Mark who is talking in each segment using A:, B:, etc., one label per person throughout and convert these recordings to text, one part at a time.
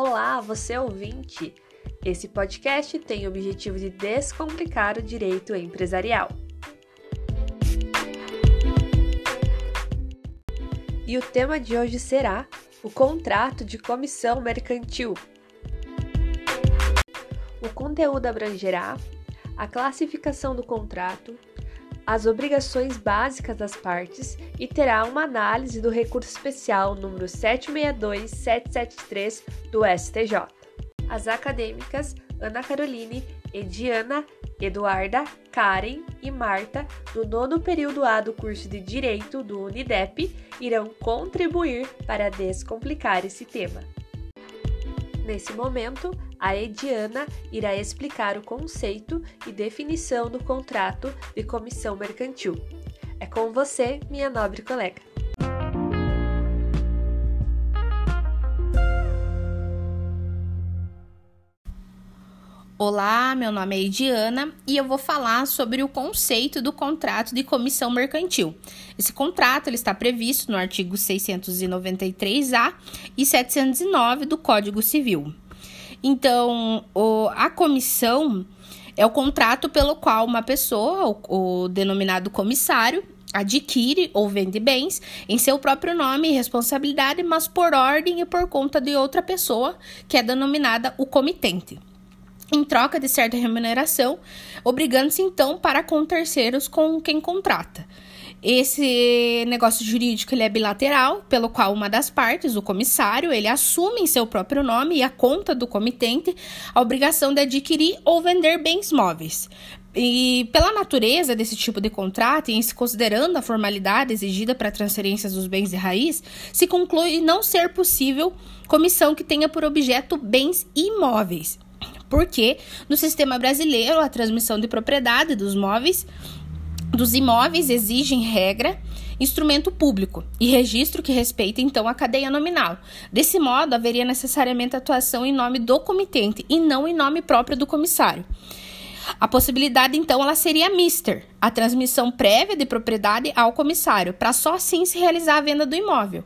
A: Olá, você ouvinte! Esse podcast tem o objetivo de descomplicar o direito empresarial. E o tema de hoje será o contrato de comissão mercantil. O conteúdo abrangerá a classificação do contrato, as obrigações básicas das partes e terá uma análise do recurso especial número 762-773 do STJ. As acadêmicas Ana Caroline, Ediana, Eduarda, Karen e Marta, do nono período A do curso de Direito do Unidep, irão contribuir para descomplicar esse tema. Nesse momento, a Ediana irá explicar o conceito e definição do contrato de comissão mercantil. É com você, minha nobre colega.
B: Olá, meu nome é Ediana e eu vou falar sobre o conceito do contrato de comissão mercantil. Esse contrato ele está previsto no artigo 693-A e 709 do Código Civil. Então, o, a comissão é o contrato pelo qual uma pessoa, o, o denominado comissário, adquire ou vende bens em seu próprio nome e responsabilidade, mas por ordem e por conta de outra pessoa, que é denominada o comitente. Em troca de certa remuneração, obrigando-se então para com terceiros com quem contrata. Esse negócio jurídico ele é bilateral, pelo qual uma das partes, o comissário, ele assume em seu próprio nome e a conta do comitente a obrigação de adquirir ou vender bens móveis. E pela natureza desse tipo de contrato, e se considerando a formalidade exigida para transferências dos bens de raiz, se conclui não ser possível comissão que tenha por objeto bens imóveis. Porque no sistema brasileiro, a transmissão de propriedade dos móveis dos imóveis exigem regra instrumento público e registro que respeita então a cadeia nominal. Desse modo, haveria necessariamente atuação em nome do comitente e não em nome próprio do comissário. A possibilidade, então, ela seria mister, a transmissão prévia de propriedade ao comissário, para só assim se realizar a venda do imóvel.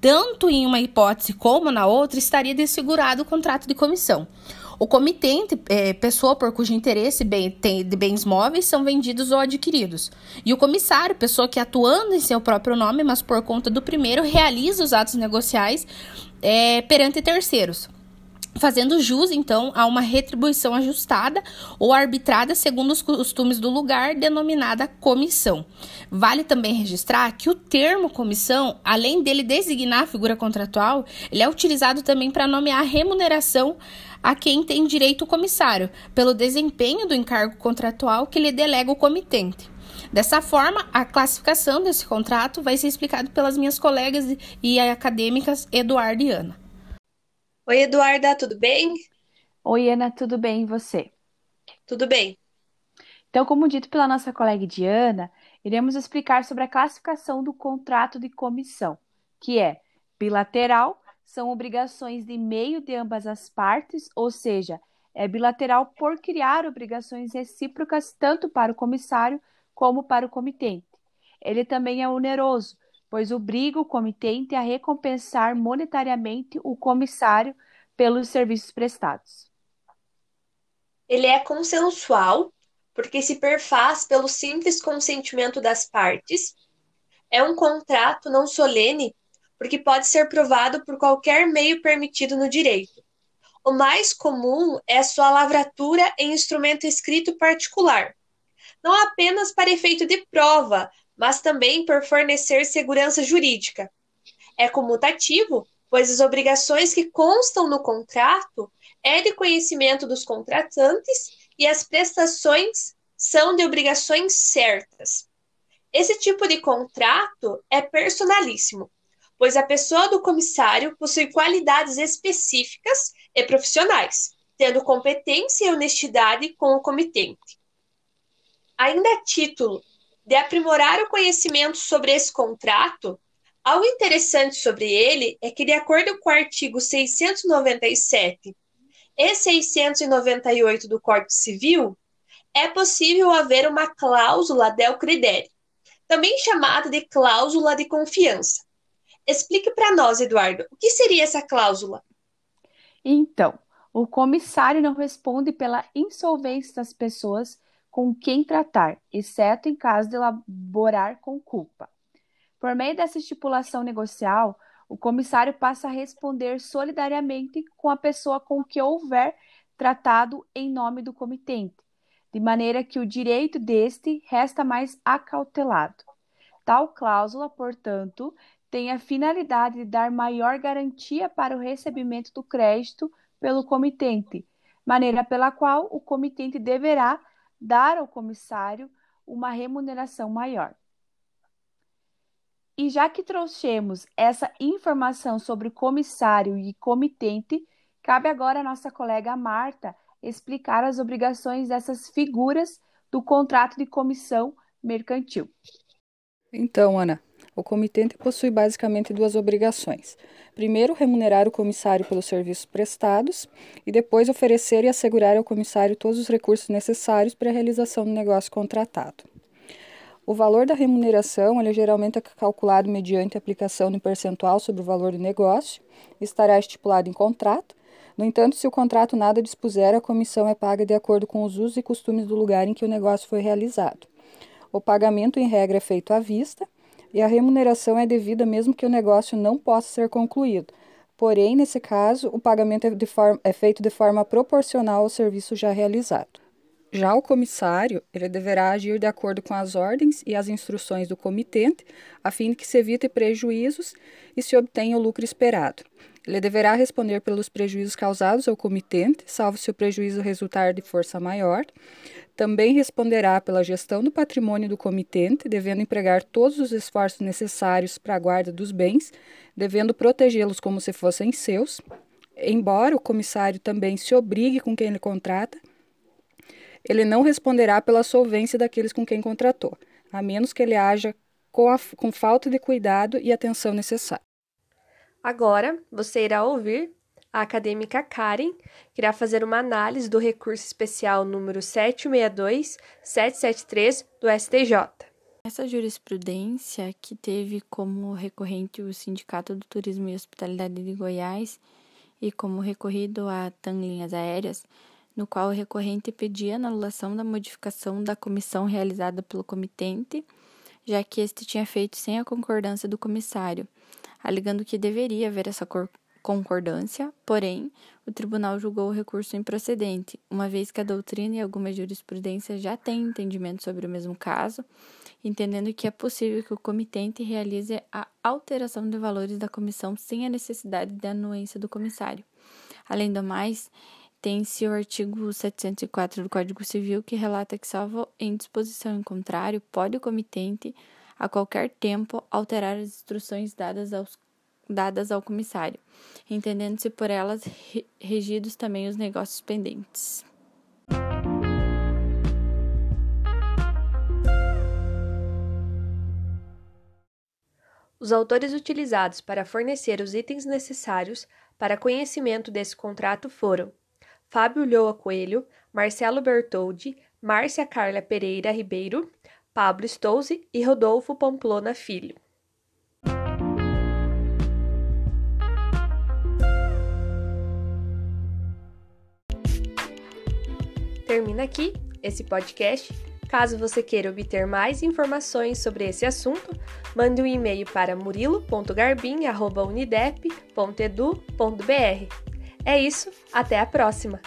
B: Tanto em uma hipótese como na outra, estaria dessegurado o contrato de comissão. O comitente, é, pessoa por cujo interesse bem, tem, de bens móveis são vendidos ou adquiridos. E o comissário, pessoa que atuando em seu próprio nome, mas por conta do primeiro, realiza os atos negociais é, perante terceiros fazendo jus então a uma retribuição ajustada ou arbitrada segundo os costumes do lugar, denominada comissão. Vale também registrar que o termo comissão, além dele designar a figura contratual, ele é utilizado também para nomear a remuneração a quem tem direito o comissário, pelo desempenho do encargo contratual que lhe delega o comitente. Dessa forma, a classificação desse contrato vai ser explicada pelas minhas colegas e acadêmicas Eduardo e Ana.
A: Oi, Eduarda, tudo bem?
C: Oi, Ana, tudo bem e você?
A: Tudo bem.
C: Então, como dito pela nossa colega Diana, iremos explicar sobre a classificação do contrato de comissão, que é bilateral, são obrigações de meio de ambas as partes, ou seja, é bilateral por criar obrigações recíprocas tanto para o comissário como para o comitente. Ele também é oneroso, pois obriga o comitente a recompensar monetariamente o comissário pelos serviços prestados.
A: Ele é consensual, porque se perfaz pelo simples consentimento das partes. É um contrato não solene, porque pode ser provado por qualquer meio permitido no direito. O mais comum é sua lavratura em instrumento escrito particular, não apenas para efeito de prova, mas também por fornecer segurança jurídica. É comutativo, pois as obrigações que constam no contrato é de conhecimento dos contratantes e as prestações são de obrigações certas. Esse tipo de contrato é personalíssimo, pois a pessoa do comissário possui qualidades específicas e profissionais, tendo competência e honestidade com o comitente. Ainda a título de aprimorar o conhecimento sobre esse contrato, algo interessante sobre ele é que, de acordo com o artigo 697 e 698 do Código Civil, é possível haver uma cláusula del credere, também chamada de cláusula de confiança, Explique para nós, Eduardo, o que seria essa cláusula?
C: Então, o comissário não responde pela insolvência das pessoas com quem tratar, exceto em caso de elaborar com culpa. Por meio dessa estipulação negocial, o comissário passa a responder solidariamente com a pessoa com que houver tratado em nome do comitente, de maneira que o direito deste resta mais acautelado. Tal cláusula, portanto, tem a finalidade de dar maior garantia para o recebimento do crédito pelo comitente, maneira pela qual o comitente deverá dar ao comissário uma remuneração maior. E já que trouxemos essa informação sobre comissário e comitente, cabe agora à nossa colega Marta explicar as obrigações dessas figuras do contrato de comissão mercantil.
D: Então, Ana, o comitente possui basicamente duas obrigações. Primeiro, remunerar o comissário pelos serviços prestados e depois oferecer e assegurar ao comissário todos os recursos necessários para a realização do negócio contratado. O valor da remuneração é geralmente é calculado mediante aplicação de percentual sobre o valor do negócio, estará estipulado em contrato. No entanto, se o contrato nada dispuser, a comissão é paga de acordo com os usos e costumes do lugar em que o negócio foi realizado. O pagamento, em regra, é feito à vista e a remuneração é devida mesmo que o negócio não possa ser concluído. Porém, nesse caso, o pagamento é, forma, é feito de forma proporcional ao serviço já realizado. Já o comissário, ele deverá agir de acordo com as ordens e as instruções do comitente, a fim de que se evite prejuízos e se obtenha o lucro esperado. Ele deverá responder pelos prejuízos causados ao comitente, salvo se o prejuízo resultar de força maior. Também responderá pela gestão do patrimônio do comitente, devendo empregar todos os esforços necessários para a guarda dos bens, devendo protegê-los como se fossem seus. Embora o comissário também se obrigue com quem ele contrata ele não responderá pela solvência daqueles com quem contratou, a menos que ele haja com, a, com falta de cuidado e atenção necessária.
A: Agora, você irá ouvir a acadêmica Karen, irá fazer uma análise do recurso especial número 762-773 do STJ.
E: Essa jurisprudência, que teve como recorrente o Sindicato do Turismo e Hospitalidade de Goiás e como recorrido a TAM Linhas Aéreas, no qual o recorrente pedia anulação da modificação da comissão realizada pelo comitente, já que este tinha feito sem a concordância do comissário, alegando que deveria haver essa concordância, porém, o tribunal julgou o recurso improcedente, uma vez que a doutrina e alguma jurisprudência já têm entendimento sobre o mesmo caso, entendendo que é possível que o comitente realize a alteração de valores da comissão sem a necessidade de anuência do comissário. Além do mais, tem-se o artigo 704 do Código Civil, que relata que, salvo em disposição em contrário, pode o comitente, a qualquer tempo, alterar as instruções dadas, aos, dadas ao comissário, entendendo-se por elas regidos também os negócios pendentes.
A: Os autores utilizados para fornecer os itens necessários para conhecimento desse contrato foram Fábio Ulloa Coelho, Marcelo Bertoldi, Márcia Carla Pereira Ribeiro, Pablo Stouze e Rodolfo Pamplona Filho. Termina aqui esse podcast. Caso você queira obter mais informações sobre esse assunto, mande um e-mail para murilo.garbim.unidep.edu.br. É isso, até a próxima!